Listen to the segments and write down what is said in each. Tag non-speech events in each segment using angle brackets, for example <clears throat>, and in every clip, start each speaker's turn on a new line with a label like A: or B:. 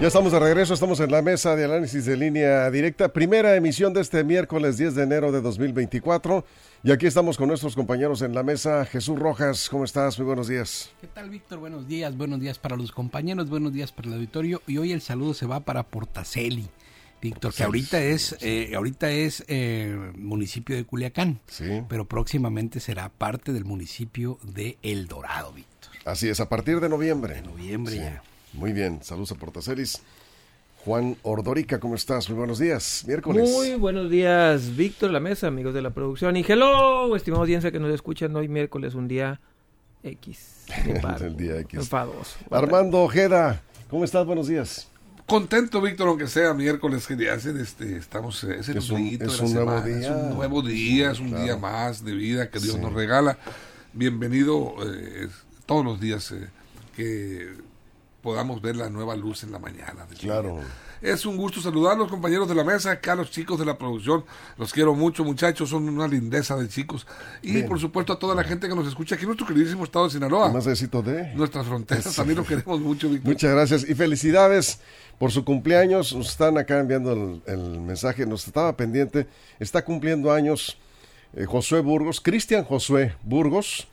A: Ya estamos de regreso, estamos en la mesa de análisis de línea directa, primera emisión de este miércoles 10 de enero de 2024. Y aquí estamos con nuestros compañeros en la mesa. Jesús Rojas, ¿cómo estás? Muy buenos días.
B: ¿Qué tal, Víctor? Buenos días, buenos días para los compañeros, buenos días para el auditorio. Y hoy el saludo se va para Portaceli, Víctor, que ahorita es, eh, ahorita es eh, municipio de Culiacán,
A: Sí.
B: pero próximamente será parte del municipio de El Dorado, Víctor.
A: Así es, a partir de noviembre.
B: De noviembre
A: Sí.
B: ya.
A: Muy bien, saludos a Portacelis. Juan Ordorica, ¿cómo estás? Muy buenos días. Miércoles.
C: Muy buenos días, Víctor, la mesa, amigos de la producción. Y hello, estimada audiencia que nos escuchan hoy miércoles, un día X. <laughs> de
A: El día X.
C: Enfadoso.
A: Armando Ojeda, ¿cómo estás? Buenos días.
D: Contento, Víctor, aunque sea miércoles, que ya hacen este, estamos, eh, es el
A: Es un-
D: de
A: es
D: la
A: un nuevo día.
D: Es un nuevo día, es un
A: Claro.
D: día más de vida que Dios
A: Sí.
D: nos regala. Bienvenido eh, todos los días eh, que podamos ver la nueva luz en la mañana. del día.
A: Claro.
D: Es un gusto saludarlos, compañeros de la mesa, acá los chicos de la producción. Los quiero mucho, muchachos, son una lindeza de chicos. Y
A: Bien.
D: por supuesto a toda la gente que nos escucha aquí en nuestro queridísimo estado de Sinaloa.
A: Más de.
D: Nuestras fronteras, también lo queremos mucho, Víctor.
A: Muchas gracias y felicidades por su cumpleaños. Nos están acá enviando el, el mensaje, nos estaba pendiente. Está cumpliendo años eh, Josué Burgos, Cristian Josué Burgos.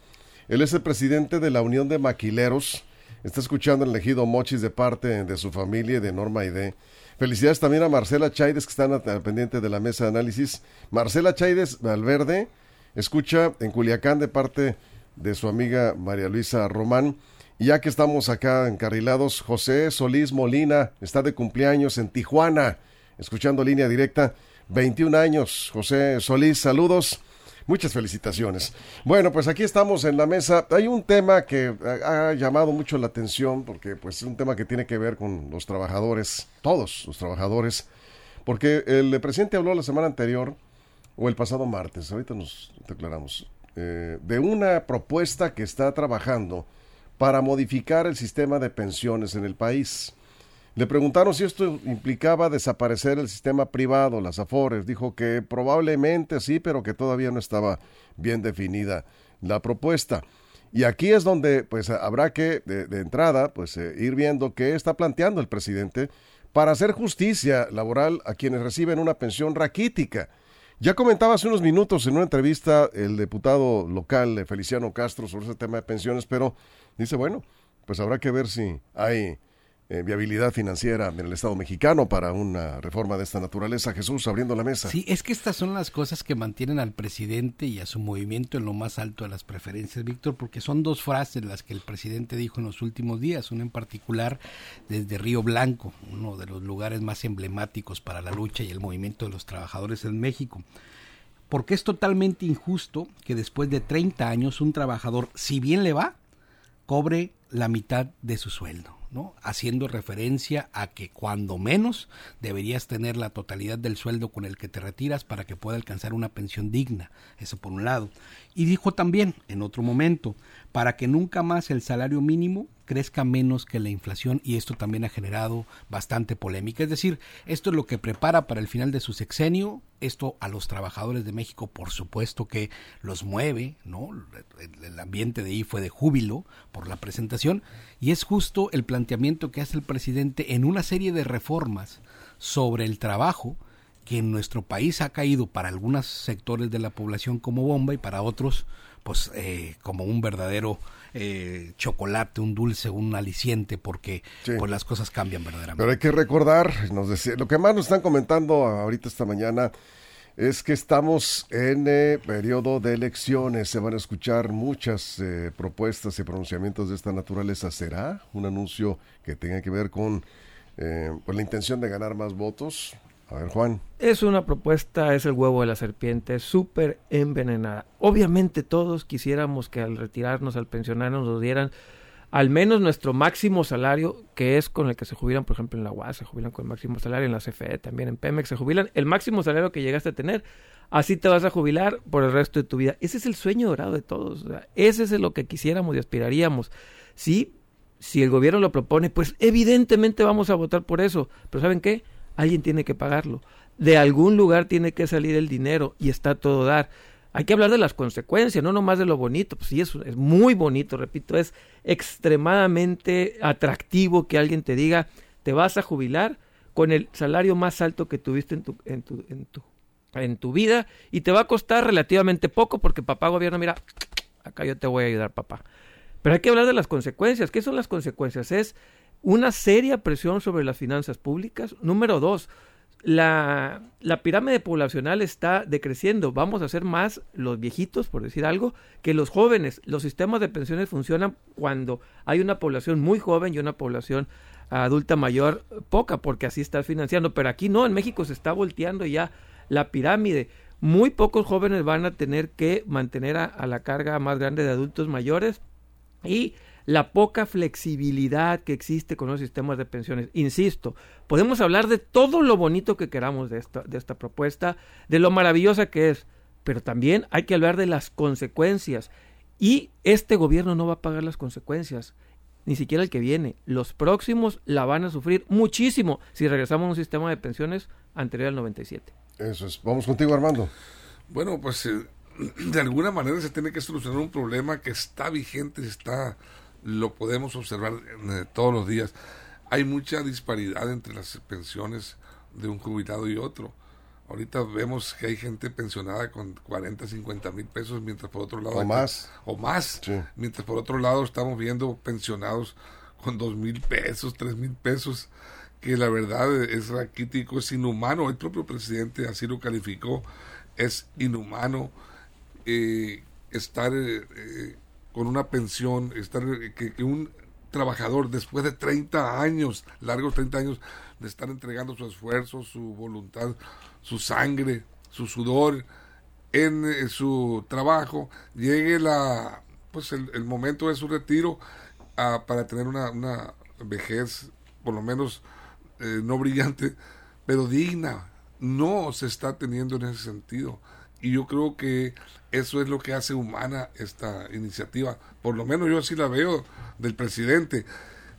A: Él es el presidente de la Unión de Maquileros. Está escuchando el elegido Mochis de parte de su familia y de Norma Ide. Felicidades también a Marcela Chaides, que están al pendiente de la mesa de análisis. Marcela Chaides Valverde escucha en Culiacán de parte de su amiga María Luisa Román. Y ya que estamos acá encarrilados, José Solís Molina está de cumpleaños en Tijuana, escuchando línea directa, 21 años. José Solís, saludos. Muchas felicitaciones. Bueno, pues aquí estamos en la mesa. Hay un tema que ha ha llamado mucho la atención porque pues es un tema que tiene que ver con los trabajadores, todos los trabajadores, porque el presidente habló la semana anterior o el pasado martes, ahorita nos declaramos, eh, de una propuesta que está trabajando para modificar el sistema de pensiones en el país. Le preguntaron si esto implicaba desaparecer el sistema privado, las AFORES. Dijo que probablemente sí, pero que todavía no estaba bien definida la propuesta. Y aquí es donde pues habrá que de, entrada pues eh, ir viendo qué está planteando el presidente para hacer justicia laboral a quienes reciben una pensión raquítica. Ya comentaba hace unos minutos en una entrevista el diputado local eh, Feliciano Castro sobre ese tema de pensiones, pero dice, bueno, pues habrá que ver si hay eh, viabilidad financiera en el Estado mexicano para una reforma de esta naturaleza. Jesús, abriendo la mesa.
B: Sí, es que estas son las cosas que mantienen al presidente y a su movimiento en lo más alto de las preferencias, Víctor, porque son dos frases las que el presidente dijo en los últimos días, una en particular desde Río Blanco, uno de los lugares más emblemáticos para la lucha y el movimiento de los trabajadores en México. Porque es totalmente injusto que después de 30 años un trabajador, si bien le va, cobre la mitad de su sueldo. ¿No? haciendo referencia a que cuando menos deberías tener la totalidad del sueldo con el que te retiras para que pueda alcanzar una pensión digna, eso por un lado. Y dijo también en otro momento, para que nunca más el salario mínimo crezca menos que la inflación y esto también ha generado bastante polémica. Es decir, esto es lo que prepara para el final de su sexenio, esto a los trabajadores de México por supuesto que los mueve, ¿no? El, ambiente de ahí fue de júbilo por la presentación y es justo el planteamiento que hace el presidente en una serie de reformas sobre el trabajo que en nuestro país ha caído para algunos sectores de la población como bomba y para otros pues eh, como un verdadero eh, chocolate, un dulce, un aliciente, porque
A: Sí.
B: pues las cosas cambian verdaderamente.
A: Pero hay que recordar, nos decía, lo que más nos están comentando ahorita esta mañana es que estamos en eh, periodo de elecciones. Se van a escuchar muchas eh, propuestas y pronunciamientos de esta naturaleza. ¿Será un anuncio que tenga que ver con, eh, con la intención de ganar más votos? A ver, Juan.
C: Es una propuesta, es el huevo de la serpiente, súper envenenada. Obviamente todos quisiéramos que al retirarnos, al pensionarnos, nos dieran al menos nuestro máximo salario, que es con el que se jubilan, por ejemplo, en la UAS, se jubilan con el máximo salario, en la CFE también, en Pemex, se jubilan el máximo salario que llegaste a tener. Así te vas a jubilar por el resto de tu vida. Ese es el sueño dorado de todos. ese es lo que quisiéramos y aspiraríamos. Sí, si el gobierno lo propone, pues evidentemente vamos a votar por eso. Pero ¿saben qué? Alguien tiene que pagarlo. De algún lugar tiene que salir el dinero y está todo dar. Hay que hablar de las consecuencias, no nomás de lo bonito. Pues sí, es, es muy bonito, repito, es extremadamente atractivo que alguien te diga, te vas a jubilar con el salario más alto que tuviste en tu, en tu, en tu, en tu vida y te va a costar relativamente poco porque papá gobierno, mira, acá yo te voy a ayudar, papá. Pero hay que hablar de las consecuencias. ¿Qué son las consecuencias? Es una seria presión sobre las finanzas públicas. Número dos, la, la, pirámide poblacional está decreciendo. Vamos a ser más los viejitos, por decir algo, que los jóvenes. Los sistemas de pensiones funcionan cuando hay una población muy joven y una población adulta mayor poca, porque así está financiando. Pero aquí no, en México se está volteando ya la pirámide. Muy pocos jóvenes van a tener que mantener a, a la carga más grande de adultos mayores y la poca flexibilidad que existe con los sistemas de pensiones. Insisto, podemos hablar de todo lo bonito que queramos de esta, de esta propuesta, de lo maravillosa que es, pero también hay que hablar de las consecuencias. Y este gobierno no va a pagar las consecuencias, ni siquiera el que viene. Los próximos la van a sufrir muchísimo si regresamos a un sistema de pensiones anterior al 97.
A: Eso es. Vamos contigo, Armando.
D: Bueno, pues eh, <clears throat> de alguna manera se tiene que solucionar un problema que está vigente, está lo podemos observar eh, todos los días. Hay mucha disparidad entre las pensiones de un jubilado y otro. Ahorita vemos que hay gente pensionada con 40, 50 mil pesos, mientras por otro lado...
A: O más.
D: O más. Mientras por otro lado estamos viendo pensionados con 2 mil pesos, 3 mil pesos, que la verdad es raquítico, es inhumano. El propio presidente así lo calificó. Es inhumano eh, estar eh, con una pensión, estar que, un trabajador después de 30 años, largos 30 años, de estar entregando su esfuerzo, su voluntad, su sangre, su sudor en eh, su trabajo, llegue la pues el, momento de su retiro ah, para tener una, una, vejez por lo menos eh, no brillante, pero digna. No se está teniendo en ese sentido. Y yo creo que eso es lo que hace humana esta iniciativa. Por lo menos yo así la veo del presidente.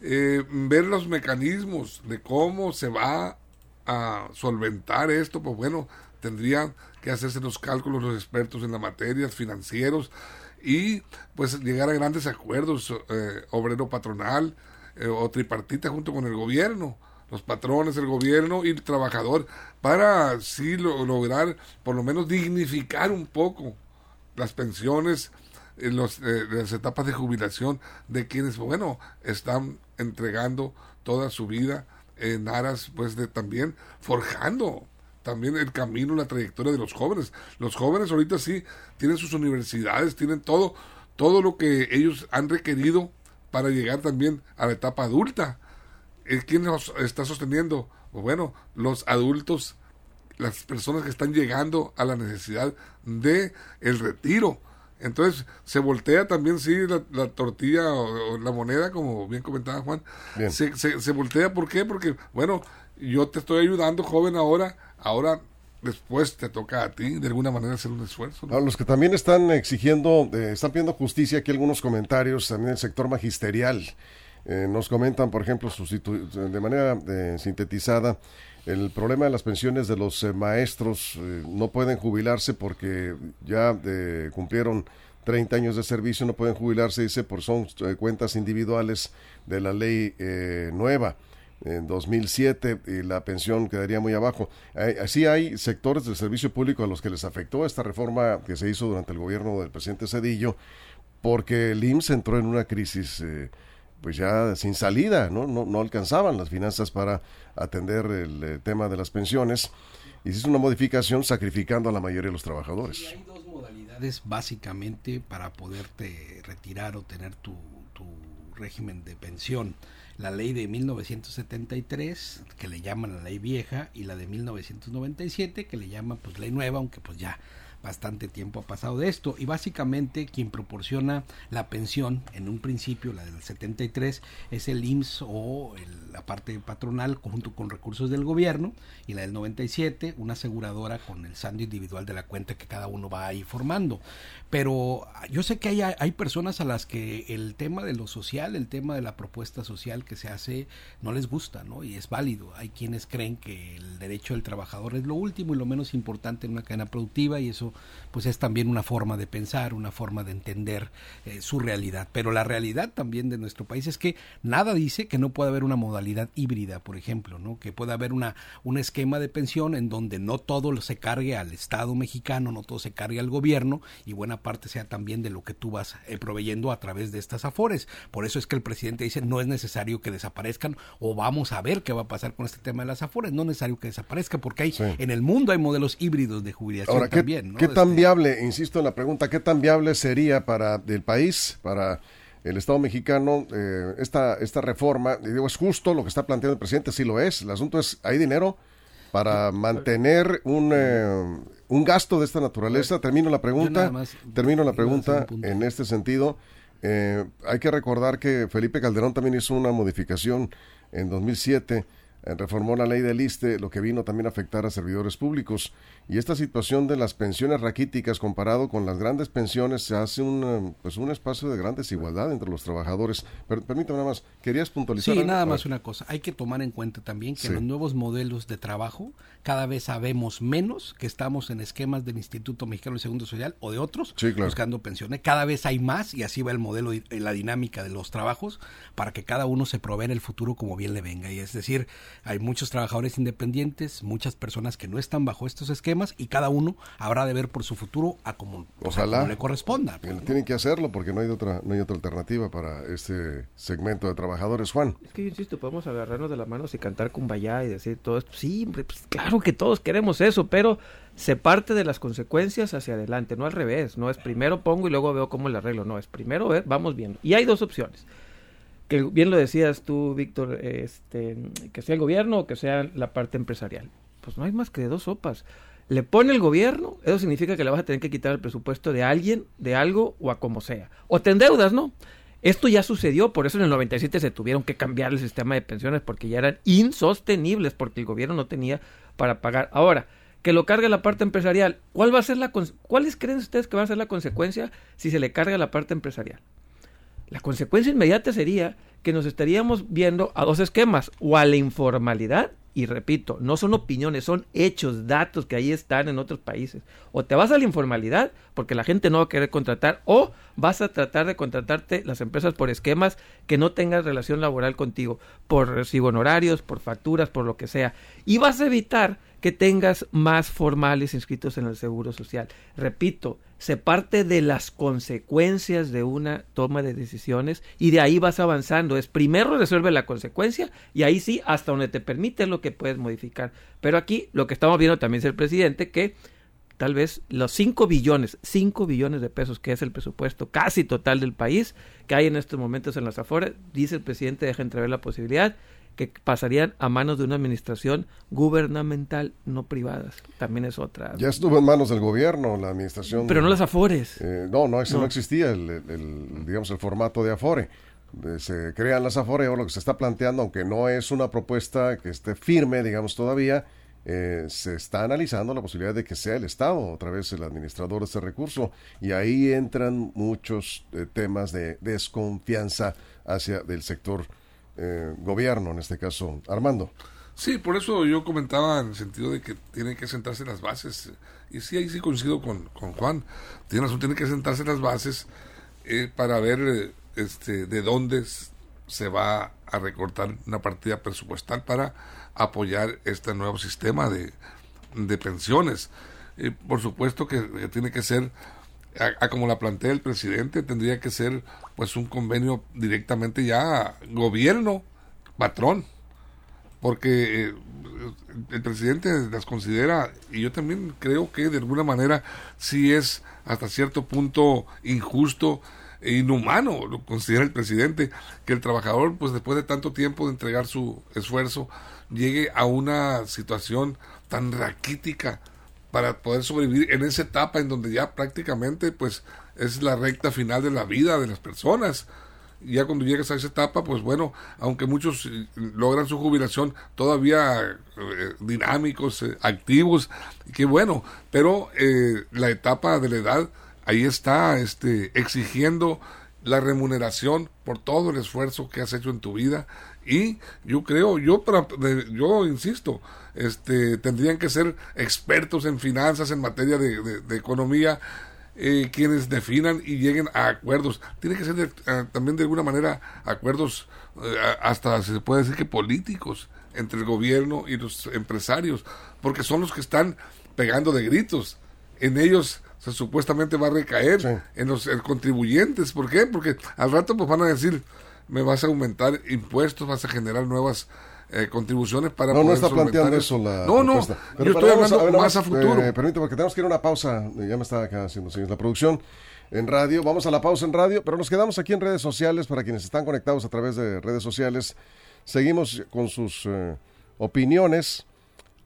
D: Eh, ver los mecanismos de cómo se va a solventar esto, pues bueno, tendrían que hacerse los cálculos los expertos en la materia, financieros, y pues llegar a grandes acuerdos eh, obrero patronal eh, o tripartita junto con el gobierno los patrones, el gobierno y el trabajador, para así lograr por lo menos dignificar un poco las pensiones, en los, eh, las etapas de jubilación de quienes, bueno, están entregando toda su vida en aras, pues, de también forjando también el camino, la trayectoria de los jóvenes. Los jóvenes ahorita sí tienen sus universidades, tienen todo, todo lo que ellos han requerido para llegar también a la etapa adulta. ¿Quién nos está sosteniendo? Pues bueno, los adultos las personas que están llegando a la necesidad de el retiro. Entonces se voltea también, sí, la, tortilla o, la moneda, como bien comentaba Juan. Se, se, voltea, ¿por qué? Porque, bueno, yo te estoy ayudando, joven, ahora, ahora después te toca a ti de alguna manera hacer un esfuerzo.
A: los que también están exigiendo, eh, están pidiendo justicia, aquí algunos comentarios, también el sector magisterial. Eh, nos comentan, por ejemplo, de manera eh, sintetizada, el problema de las pensiones de los eh, maestros eh, no pueden jubilarse porque ya eh, cumplieron 30 años de servicio, no pueden jubilarse, dice, por son cuentas individuales de la ley nueva en 2007 y la pensión quedaría muy abajo. así hay sectores del servicio público a los que les afectó esta reforma que se hizo durante el gobierno del presidente Cedillo porque el IMSS entró en una crisis pues ya sin salida, ¿no? No, no alcanzaban las finanzas para atender el, eh, tema de las pensiones. Y se hizo una modificación sacrificando a la mayoría de los trabajadores.
B: hay dos modalidades básicamente para poderte retirar o tener tu, tu régimen de pensión. La ley de 1973, que le llaman la ley vieja, y la de 1997, que le llaman pues ley nueva, aunque pues ya bastante tiempo ha pasado de esto y básicamente quien proporciona la pensión en un principio, la del 73, es el IMSS o la parte patronal junto con recursos del gobierno y la del 97 una aseguradora con el saldo individual de la cuenta que cada uno va ahí formando. Pero yo sé que hay, hay personas a las que el tema de lo social, el tema de la propuesta social que se hace no les gusta, ¿no? Y es válido. Hay quienes creen que el derecho del trabajador es lo último y lo menos importante en una cadena productiva y eso pues es también una forma de pensar, una forma de entender eh, su realidad. Pero la realidad también de nuestro país es que nada dice que no pueda haber una modalidad híbrida, por ejemplo, ¿no? Que pueda haber una, un esquema de pensión en donde no todo se cargue al Estado mexicano, no todo se cargue al gobierno y buena parte sea también de lo que tú vas eh, proveyendo a través de estas afores. Por eso es que el presidente dice no es necesario que desaparezcan o vamos a ver qué va a pasar con este tema de las afores. No es necesario que desaparezca porque hay en el mundo hay modelos híbridos de jubilación
A: Ahora,
B: también.
A: ¿Qué tan viable, insisto en la pregunta, qué tan viable sería para el país, para el Estado mexicano, eh, esta, esta reforma? Y digo, es justo lo que está planteando el presidente, sí lo es. El asunto es, ¿hay dinero para mantener un, eh, un gasto de esta naturaleza? Termino la pregunta, termino la pregunta en este sentido. Eh, hay que recordar que Felipe Calderón también hizo una modificación en 2007 eh, reformó la ley del ISTE, lo que vino también a afectar a servidores públicos. Y esta situación de las pensiones raquíticas comparado con las grandes pensiones se hace un, eh, pues un espacio de gran desigualdad entre los trabajadores. Pero, permítame nada más, ¿querías puntualizar?
B: Sí, nada más una cosa. Hay que tomar en cuenta también que los nuevos modelos de trabajo cada vez sabemos menos que estamos en esquemas del Instituto Mexicano de Segundo Social o de otros buscando pensiones. Cada vez hay más y así va el modelo y la dinámica de los trabajos para que cada uno se provee en el futuro como bien le venga. Y es decir, hay muchos trabajadores independientes, muchas personas que no están bajo estos esquemas y cada uno habrá de ver por su futuro a como, le corresponda.
A: Tienen que hacerlo porque no hay otra no hay otra alternativa para este segmento de trabajadores, Juan.
C: Es que yo insisto, podemos agarrarnos de las manos y cantar cumbaya y decir todo esto. Sí, pues, claro que todos queremos eso, pero se parte de las consecuencias hacia adelante, no al revés, no es primero pongo y luego veo cómo le arreglo, no, es primero ver, vamos viendo. Y hay dos opciones bien lo decías tú, Víctor, este, que sea el gobierno o que sea la parte empresarial. Pues no hay más que dos sopas. Le pone el gobierno, eso significa que le vas a tener que quitar el presupuesto de alguien, de algo o a como sea. O te endeudas, ¿no? Esto ya sucedió, por eso en el 97 se tuvieron que cambiar el sistema de pensiones porque ya eran insostenibles porque el gobierno no tenía para pagar. Ahora, que lo cargue la parte empresarial, ¿cuál va a ser la ¿cuáles creen ustedes que va a ser la consecuencia si se le carga la parte empresarial? La consecuencia inmediata sería que nos estaríamos viendo a dos esquemas, o a la informalidad, y repito, no son opiniones, son hechos, datos que ahí están en otros países. O te vas a la informalidad, porque la gente no va a querer contratar, o vas a tratar de contratarte las empresas por esquemas que no tengan relación laboral contigo, por recibo honorarios, por facturas, por lo que sea. Y vas a evitar que tengas más formales inscritos en el Seguro Social. Repito, se parte de las consecuencias de una toma de decisiones y de ahí vas avanzando. Es primero resuelve la consecuencia y ahí sí, hasta donde te permite lo que puedes modificar. Pero aquí lo que estamos viendo también es el presidente que tal vez los 5 billones, 5 billones de pesos que es el presupuesto casi total del país que hay en estos momentos en las afueras, dice el presidente, deja entrever la posibilidad que pasarían a manos de una administración gubernamental, no privadas. También es otra.
A: Ya estuvo en manos del gobierno la administración.
C: Pero no las Afores.
A: Eh, no, no, no. existía el, digamos, el formato de Afore. Eh, se crean las Afore, ahora lo que se está planteando, aunque no es una propuesta que esté firme, digamos, todavía, eh, se está analizando la posibilidad de que sea el Estado otra vez el administrador de ese recurso y ahí entran muchos temas de desconfianza hacia del sector eh, gobierno, en este caso, Armando.
D: Sí, por eso yo comentaba en el sentido de que tienen que sentarse las bases. Y sí, ahí sí coincido con, con Juan. Tiene tienen que sentarse las bases eh, para ver eh, este, de dónde se va a recortar una partida presupuestal para apoyar este nuevo sistema de, de pensiones. por supuesto que, tiene que ser, a, como la plantea el presidente, tendría que ser pues un convenio directamente ya gobierno, patrón, porque eh, el presidente las considera, y yo también creo que de alguna manera sí es hasta cierto punto injusto e inhumano, lo considera el presidente, que el trabajador, pues después de tanto tiempo de entregar su esfuerzo, llegue a una situación tan raquítica para poder sobrevivir en esa etapa en donde ya prácticamente pues es la recta final de la vida de las personas. Ya cuando llegas a esa etapa, pues bueno, aunque muchos eh, logran su jubilación todavía eh, dinámicos, eh, activos, qué bueno, pero la etapa de la edad ahí está este exigiendo la remuneración por todo el esfuerzo que has hecho en tu vida y yo creo yo para yo insisto este tendrían que ser expertos en finanzas en materia de, de, economía eh, quienes definan y lleguen a acuerdos tiene que ser eh, también de alguna manera acuerdos eh, hasta se puede decir que políticos entre el gobierno y los empresarios porque son los que están pegando de gritos en ellos supuestamente va a recaer en los contribuyentes. ¿Por qué? Porque al rato pues van a decir, me vas a aumentar impuestos, vas a generar nuevas eh, contribuciones para
A: no, no está planteando eso, la
D: no no yo estoy hablando más a futuro.
A: eh, permíteme porque tenemos que ir a una pausa. Ya me está acá haciendo señores, la producción en radio. Vamos a la pausa en radio pero nos quedamos aquí en redes sociales para quienes están conectados a través de redes sociales. Seguimos con sus eh, opiniones.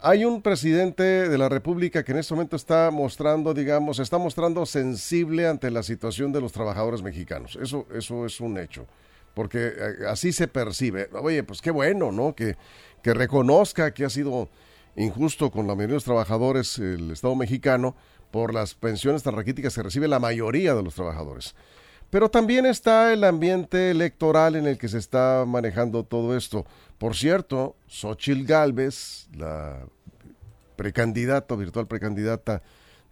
A: Hay un presidente de la República que en este momento está mostrando, digamos, está mostrando sensible ante la situación de los trabajadores mexicanos. Eso, eso es un hecho, porque eh, así se percibe. Oye, pues qué bueno, ¿no? Que, que reconozca que ha sido injusto con la mayoría de los trabajadores el Estado mexicano por las pensiones tan raquíticas que recibe la mayoría de los trabajadores. Pero también está el ambiente electoral en el que se está manejando todo esto. Por cierto, Xochil Gálvez, la precandidata, virtual precandidata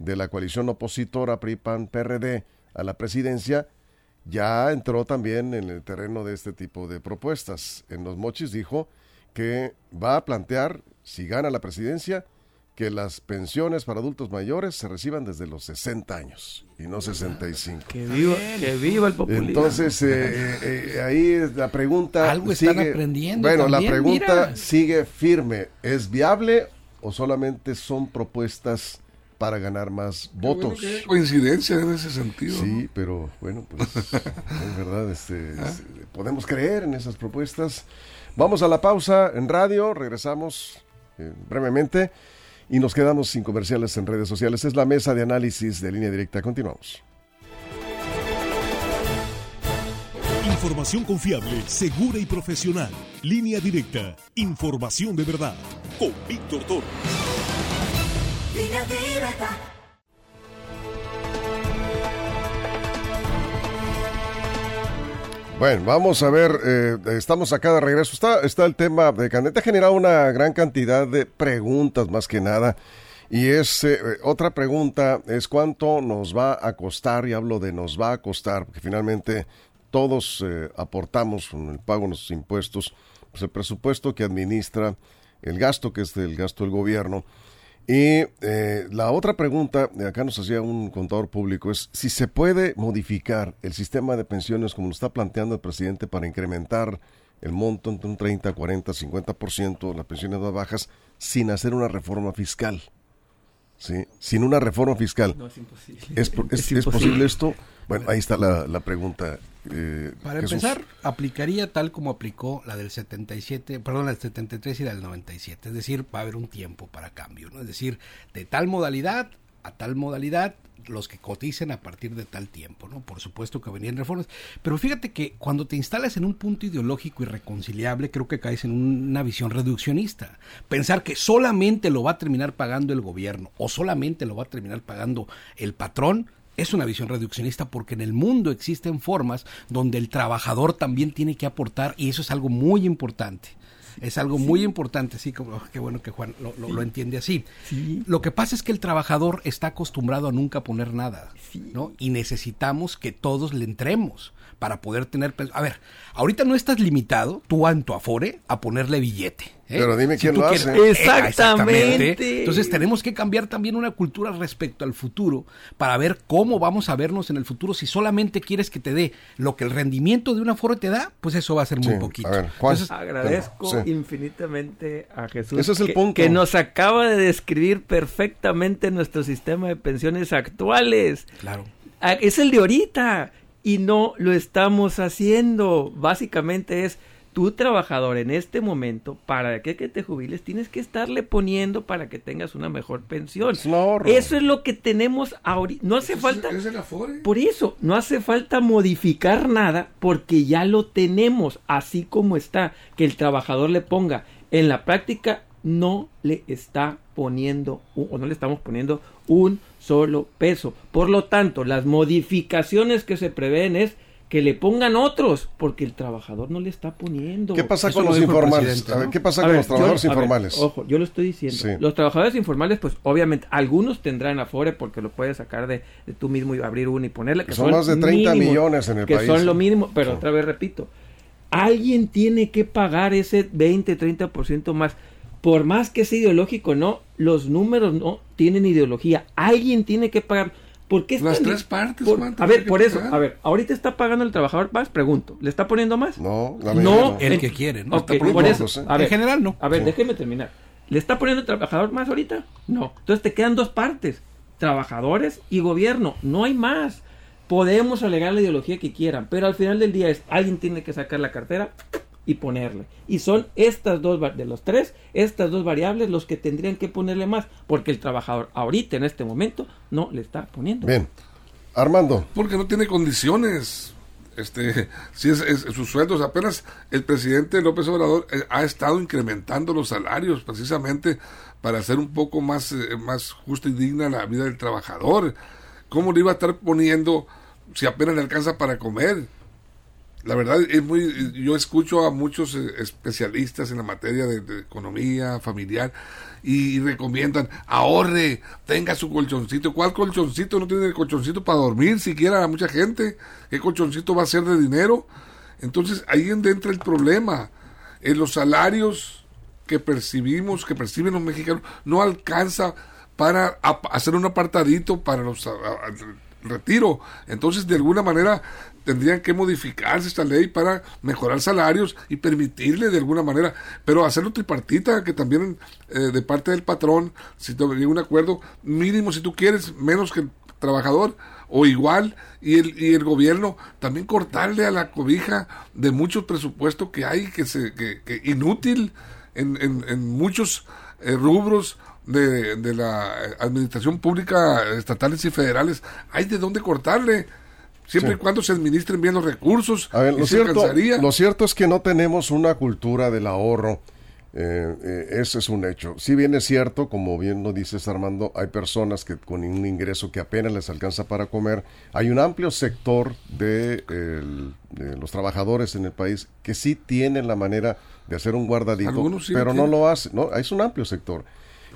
A: de la coalición opositora PRI-PAN-PRD a la presidencia, ya entró también en el terreno de este tipo de propuestas. En los mochis dijo que va a plantear, si gana la presidencia, que las pensiones para adultos mayores se reciban desde los 60 años y no 65.
C: Que viva, que viva el populismo.
A: Entonces, eh, eh, eh, ahí la pregunta...
B: Algo están aprendiendo.
A: Bueno, la pregunta sigue firme. ¿Es viable o solamente son propuestas para ganar más votos?
D: coincidencia en ese sentido.
A: Sí, pero bueno, pues <laughs> es verdad, este, ¿Ah? podemos creer en esas propuestas. Vamos a la pausa en radio, regresamos brevemente. Y nos quedamos sin comerciales en redes sociales. Es la mesa de análisis de línea directa. Continuamos.
E: Información confiable, segura y profesional. Línea directa. Información de verdad. Con Víctor Toro.
A: Bueno, vamos a ver, eh, estamos acá de regreso. Está, el tema de Candente, ha generado una gran cantidad de preguntas más que nada. Y es eh, otra pregunta es cuánto nos va a costar, y hablo de nos va a costar, porque finalmente todos eh, aportamos con el pago de nuestros impuestos, pues el presupuesto que administra, el gasto que es del gasto del gobierno, y eh, la otra pregunta, acá nos hacía un contador público, es si se puede modificar el sistema de pensiones como lo está planteando el presidente para incrementar el monto entre un 30, 40, 50% de las pensiones más bajas sin hacer una reforma fiscal. ¿Sí? Sin una reforma fiscal.
C: No, es imposible.
A: ¿Es, <laughs> posible esto? Bueno, ahí está la, la pregunta.
B: Eh, Para empezar, aplicaría tal como aplicó la del 77, perdón, la del 73 y la del 97. Es decir, va a haber un tiempo para cambio. ¿no? Es decir, de tal modalidad a tal modalidad, los que coticen a partir de tal tiempo, ¿no? Por supuesto que venían reformas, pero fíjate que cuando te instalas en un punto ideológico irreconciliable, creo que caes en una visión reduccionista. Pensar que solamente lo va a terminar pagando el gobierno o solamente lo va a terminar pagando el patrón, es una visión reduccionista porque en el mundo existen formas donde el trabajador también tiene que aportar y eso es algo muy importante. Es algo muy importante, así como, oh, qué bueno que Juan lo, entiende así. Lo que pasa es que el trabajador está acostumbrado a nunca poner nada, ¿no? Y necesitamos que todos le entremos para poder tener... A ver, ahorita no estás limitado, tú en tu afore, a ponerle billete.
A: ¿eh? Pero dime quién lo hace.
C: Eh, exactamente.
B: Entonces tenemos que cambiar también una cultura respecto al futuro para ver cómo vamos a vernos en el futuro. Si solamente quieres que te dé lo que el rendimiento de un afore te da, pues eso va a ser muy poquito.
C: Agradezco infinitamente a Jesús
A: Ese es el
C: que,
A: punto.
C: que nos acaba de describir perfectamente nuestro sistema de pensiones actuales.
B: Claro.
C: Ah, es el de ahorita y no lo estamos haciendo. Básicamente es tu trabajador en este momento, para que, que te jubiles, tienes que estarle poniendo para que tengas una mejor pensión. Eso es lo que tenemos ahorita. No hace
D: Eso
C: falta.
D: es el Afore.
C: Por eso, no hace falta modificar nada porque ya lo tenemos así como está. Que el trabajador le ponga. En la práctica no le está poniendo o no le estamos poniendo un solo peso. Por lo tanto, las modificaciones que se prevén es que le pongan otros porque el trabajador no le está poniendo.
A: ¿Qué pasa
B: Eso
A: con
B: lo
A: los informales? ¿Qué pasa
C: A
A: con
C: ver,
A: los trabajadores
C: yo- a ver,
A: informales?
C: ojo, yo lo estoy diciendo.
A: Sí.
C: Los trabajadores informales, pues obviamente, algunos tendrán Afore porque lo puedes sacar de, de tú mismo y abrir uno y ponerle. Que
A: Son más de 30
C: mínimos,
A: millones en el
C: que
A: país.
C: son lo mínimo, pero
A: Sí.
C: otra vez repito, alguien tiene que pagar ese 20, 30% más. Por más que sea ideológico, no, los números no tienen ideología. Alguien tiene que pagar. ¿Por qué
D: Las
C: están-
D: tres partes,
C: por-
D: Juan,
C: a ver, por eso,
D: pagar.
C: a ver, ahorita está pagando el trabajador más, pregunto, ¿le está poniendo más?
A: No, la
C: No,
A: mayoría
B: El que quiere, ¿no?
C: Ok,
B: Está poniendo
C: por eso, a
B: En
C: ver,
B: general, no.
C: A ver,
A: Sí.
C: déjeme terminar. ¿Le está poniendo el trabajador más ahorita? No. Entonces te quedan dos partes, trabajadores y gobierno. No hay más. Podemos alegar la ideología que quieran, pero al final del día es alguien tiene que sacar la cartera y ponerle. Y son estas dos de los tres, estas dos variables los que tendrían que ponerle más, porque el trabajador ahorita en este momento no le está poniendo.
A: Bien. Armando,
D: Porque no tiene condiciones. Este, <laughs> si es, es- sus sueldos, apenas el presidente López Obrador eh, ha estado incrementando los salarios precisamente para hacer un poco más, eh, más justa y digna la vida del trabajador. ¿Cómo le iba a estar poniendo si apenas le alcanza para comer? La verdad es muy, yo escucho a muchos eh, especialistas en la materia de, economía familiar y, recomiendan ahorre, tenga su colchoncito. ¿Cuál colchoncito? No tiene el colchoncito para dormir siquiera a mucha gente. ¿Qué colchoncito va a ser de dinero? Entonces ahí en entra el problema. En los salarios que percibimos, que perciben los mexicanos, no alcanza para hacer un apartadito para los retiro. Entonces, de alguna manera, tendrían que modificarse esta ley para mejorar salarios y permitirle de alguna manera, pero hacerlo tripartita, que también eh, de parte del patrón, si te llega un acuerdo mínimo, si tú quieres, menos que el trabajador, o igual, y el, y el gobierno también cortarle a la cobija de mucho presupuesto que hay, que se que, que inútil en, en, en muchos eh, rubros de, de la administración pública estatales y federales, hay de dónde cortarle, siempre
A: Sí.
D: y cuando se administren bien los recursos,
A: a ver,
D: y
A: lo cierto,
D: alcanzaría.
A: lo cierto es que no tenemos una cultura del ahorro. Eh, eh, ese es un hecho. Si bien es cierto, como bien lo dices Armando, hay personas que con un ingreso que apenas les alcanza para comer. Hay un amplio sector de, el- de los trabajadores en el país que sí tienen la manera de hacer un guardadito,
D: sí
A: pero no lo hacen. No, es un amplio sector.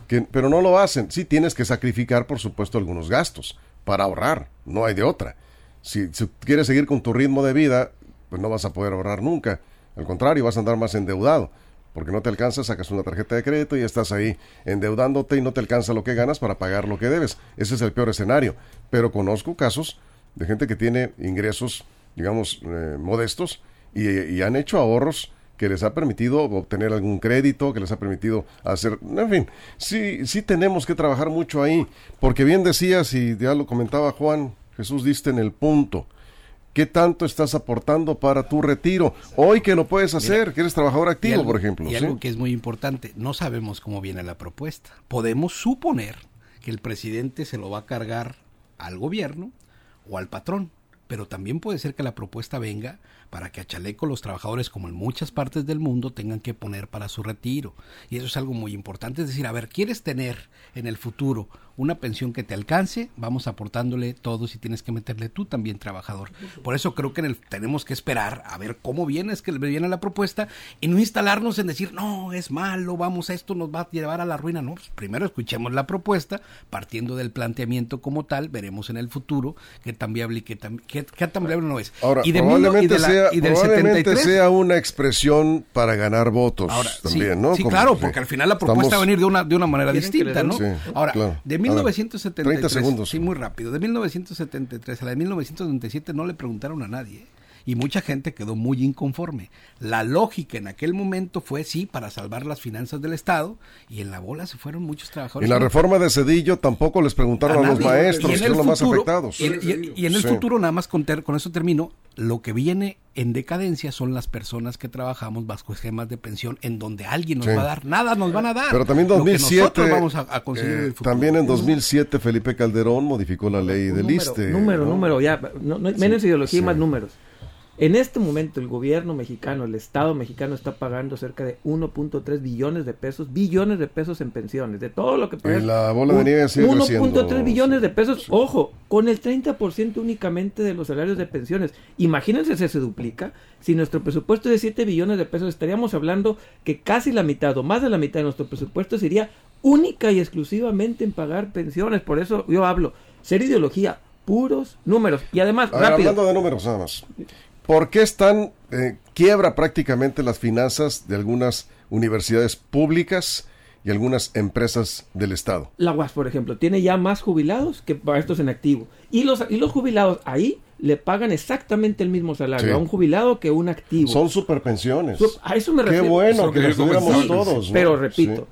A: Que, pero no lo hacen. Sí tienes que sacrificar, por supuesto, algunos gastos para ahorrar. No hay de otra. Si, si quieres seguir con tu ritmo de vida, pues no vas a poder ahorrar nunca. Al contrario, vas a andar más endeudado. Porque no te alcanza, sacas una tarjeta de crédito y estás ahí endeudándote y no te alcanza lo que ganas para pagar lo que debes. Ese es el peor escenario. Pero conozco casos de gente que tiene ingresos, digamos, eh, modestos y, y han hecho ahorros que les ha permitido obtener algún crédito, que les ha permitido hacer, en fin, sí, sí tenemos que trabajar mucho ahí, porque bien decías y ya lo comentaba Juan, Jesús diste en el punto. ¿Qué tanto estás aportando para tu retiro? Hoy que lo puedes hacer, que eres trabajador activo,
B: algo-
A: por ejemplo.
B: Y
A: ¿sí?
B: algo que es muy importante, no sabemos cómo viene la propuesta. Podemos suponer que el presidente se lo va a cargar al gobierno o al patrón, pero también puede ser que la propuesta venga para que a chaleco los trabajadores, como en muchas partes del mundo, tengan que poner para su retiro. Y eso es algo muy importante. Es decir, a ver, ¿quieres tener en el futuro una pensión que te alcance? Vamos aportándole todos y tienes que meterle tú también, trabajador. Por eso creo que en el, tenemos que esperar a ver cómo viene, es que viene la propuesta y no instalarnos en decir, no, es malo, vamos, esto nos va a llevar a la ruina. No, pues primero escuchemos la propuesta, partiendo del planteamiento como tal, veremos en el futuro qué tan viable y qué tan, qué, qué tan viable no es.
A: Ahora,
B: y de
A: probablemente,
B: y de la-
A: sea,
B: y del
A: probablemente
B: 73,
A: sea una expresión para ganar votos
B: Ahora,
A: también,
B: sí,
A: ¿no?
B: sí,
A: Como
B: claro,
A: que
B: porque al final la propuesta
A: estamos-
B: va a venir de una, de una manera
C: ¿Quieren que
B: distinta, ¿no?
A: Sí,
B: Ahora,
A: claro.
B: de
A: A ver,
B: 1973,
A: 30 segundos.
B: sí, muy rápido, de 1973 a la de 1997 no le preguntaron a nadie. Y mucha gente quedó muy inconforme. La lógica en aquel momento fue sí para salvar las finanzas del Estado y en la bola se fueron muchos trabajadores.
A: En la reforma de Cedillo tampoco les preguntaron a, los maestros, que son los más afectados.
B: Y, en el futuro, nada más con, con eso termino, lo que viene en decadencia son las personas que trabajamos bajo esquemas de pensión en donde alguien nos va a dar, nada nos van a dar.
A: Pero también 2007, vamos a, conseguir eh, también en 2007 Felipe Calderón modificó la ley del ISTE.
C: Número, número, ya, menos ideología y más números. En este momento el gobierno mexicano, el Estado mexicano está pagando cerca de 1.3 billones de pesos, billones de pesos en pensiones, de todo lo que
A: paga. la bola de nieve 1.3
C: billones de pesos, ojo, con el 30% únicamente de los salarios de pensiones. Imagínense si se duplica, si nuestro presupuesto es de 7 billones de pesos, estaríamos hablando que casi la mitad o más de la mitad de nuestro presupuesto sería única y exclusivamente en pagar pensiones. Por eso yo hablo, ser ideología, puros números. Y además, rápido.
A: Hablando de números nada más. ¿Por qué están eh, quiebra prácticamente las finanzas de algunas universidades públicas y algunas empresas del Estado?
C: La UAS, por ejemplo, tiene ya más jubilados que para estos en activo. Y los, y los jubilados ahí le pagan exactamente el mismo salario a un jubilado que a un activo.
A: Son superpensiones.
C: a eso me refiero.
A: Qué bueno que lo todos.
C: Pero repito,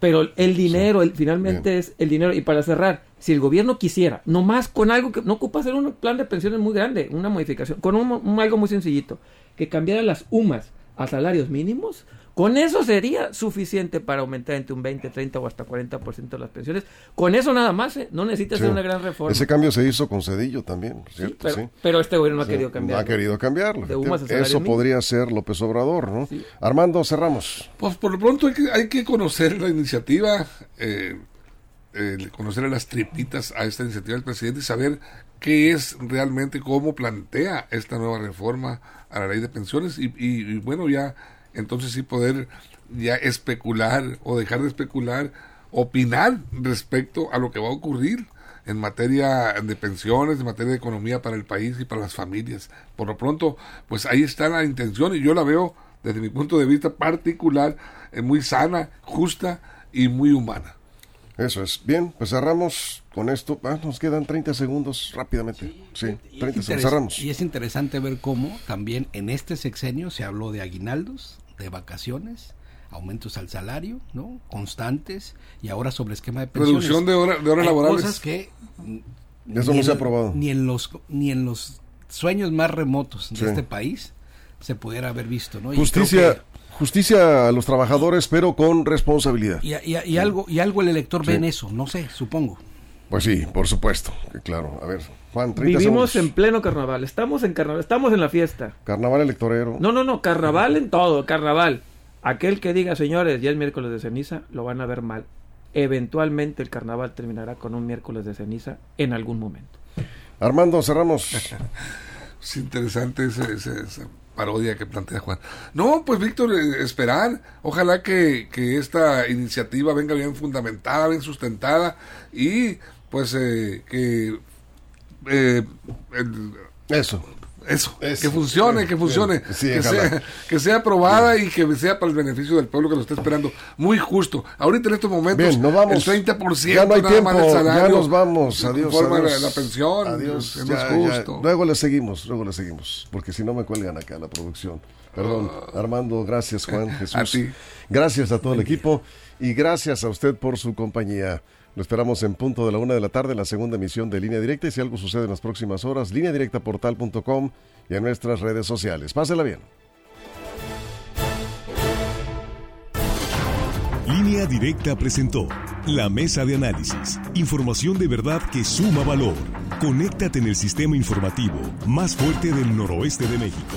C: pero, el dinero, el, finalmente es el dinero. Y para cerrar, si el gobierno quisiera, nomás con algo que no ocupa hacer un plan de pensiones muy grande, una modificación, con un, algo muy sencillito, que cambiara las UMAS a salarios mínimos, con eso sería suficiente para aumentar entre un 20, 30 o hasta 40% las pensiones. Con eso nada más, ¿eh? no necesita hacer una gran reforma.
A: Ese cambio se hizo con Cedillo también, ¿cierto?
C: pero, este gobierno no ha querido cambiarlo.
A: No ha querido cambiarlo. eso podría ser López Obrador, ¿no? Armando, cerramos.
D: Pues por lo pronto hay que, hay que conocer la iniciativa, eh, conocer las tripitas a esta iniciativa del presidente y saber qué es realmente, cómo plantea esta nueva reforma a la ley de pensiones y bueno, ya entonces sí poder ya especular o dejar de especular, opinar respecto a lo que va a ocurrir en materia de pensiones, en materia de economía para el país y para las familias. Por lo pronto, pues ahí está la intención y yo la veo desde mi punto de vista particular, eh, muy sana, justa y muy humana.
A: Eso es. Bien, pues cerramos con esto. Ah, nos quedan 30 segundos rápidamente. Sí, 30 segundos. Cerramos.
B: Y es interesante ver cómo también en este sexenio se habló de aguinaldos, de vacaciones, aumentos al salario, ¿no? Constantes y ahora sobre esquema de pensiones.
D: Reducción de, de horas laborales.
B: Cosas que
A: eso no se ha aprobado.
B: Ni en los ni en los sueños más remotos de este país se pudiera haber visto, ¿no?
A: Justicia Justicia a los trabajadores, pero con responsabilidad.
B: Y, algo, y algo el elector ve en eso, no sé, supongo.
A: Pues sí, por supuesto, claro. A ver, Juan, 30
C: Vivimos en pleno carnaval, estamos en carnaval, estamos en la fiesta.
A: Carnaval electorero.
C: No, no, no, carnaval en todo, carnaval. Aquel que diga, señores, ya es miércoles de ceniza, lo van a ver mal. Eventualmente el carnaval terminará con un miércoles de ceniza en algún momento.
A: Armando, cerramos. <laughs>
D: es interesante ese, ese, parodia que plantea Juan. No, pues Víctor, eh, esperar. Ojalá que, que, esta iniciativa venga bien fundamentada, bien sustentada y pues eh, que... Eh,
A: Eso.
D: Eso, que funcione, que funcione, que, sea, que, sea, aprobada y que sea para el beneficio del pueblo que lo está esperando. Muy justo. Ahorita en estos momentos,
A: Bien, no vamos.
D: el 30%
A: ya no hay tiempo, ya nos vamos. Adiós.
D: adiós. La, pensión.
A: Adiós. justo. Luego le seguimos, luego le seguimos, porque si no me cuelgan acá la producción. Perdón, ah. Armando, gracias Juan, <laughs> Jesús. Gracias a todo el equipo y gracias a usted por su compañía. Lo esperamos en punto de la una de la tarde la segunda emisión de Línea Directa y si algo sucede en las próximas horas, lineadirectaportal.com y en nuestras redes sociales. Pásela bien.
E: Línea Directa presentó la mesa de análisis. Información de verdad que suma valor. Conéctate en el sistema informativo más fuerte del noroeste de México.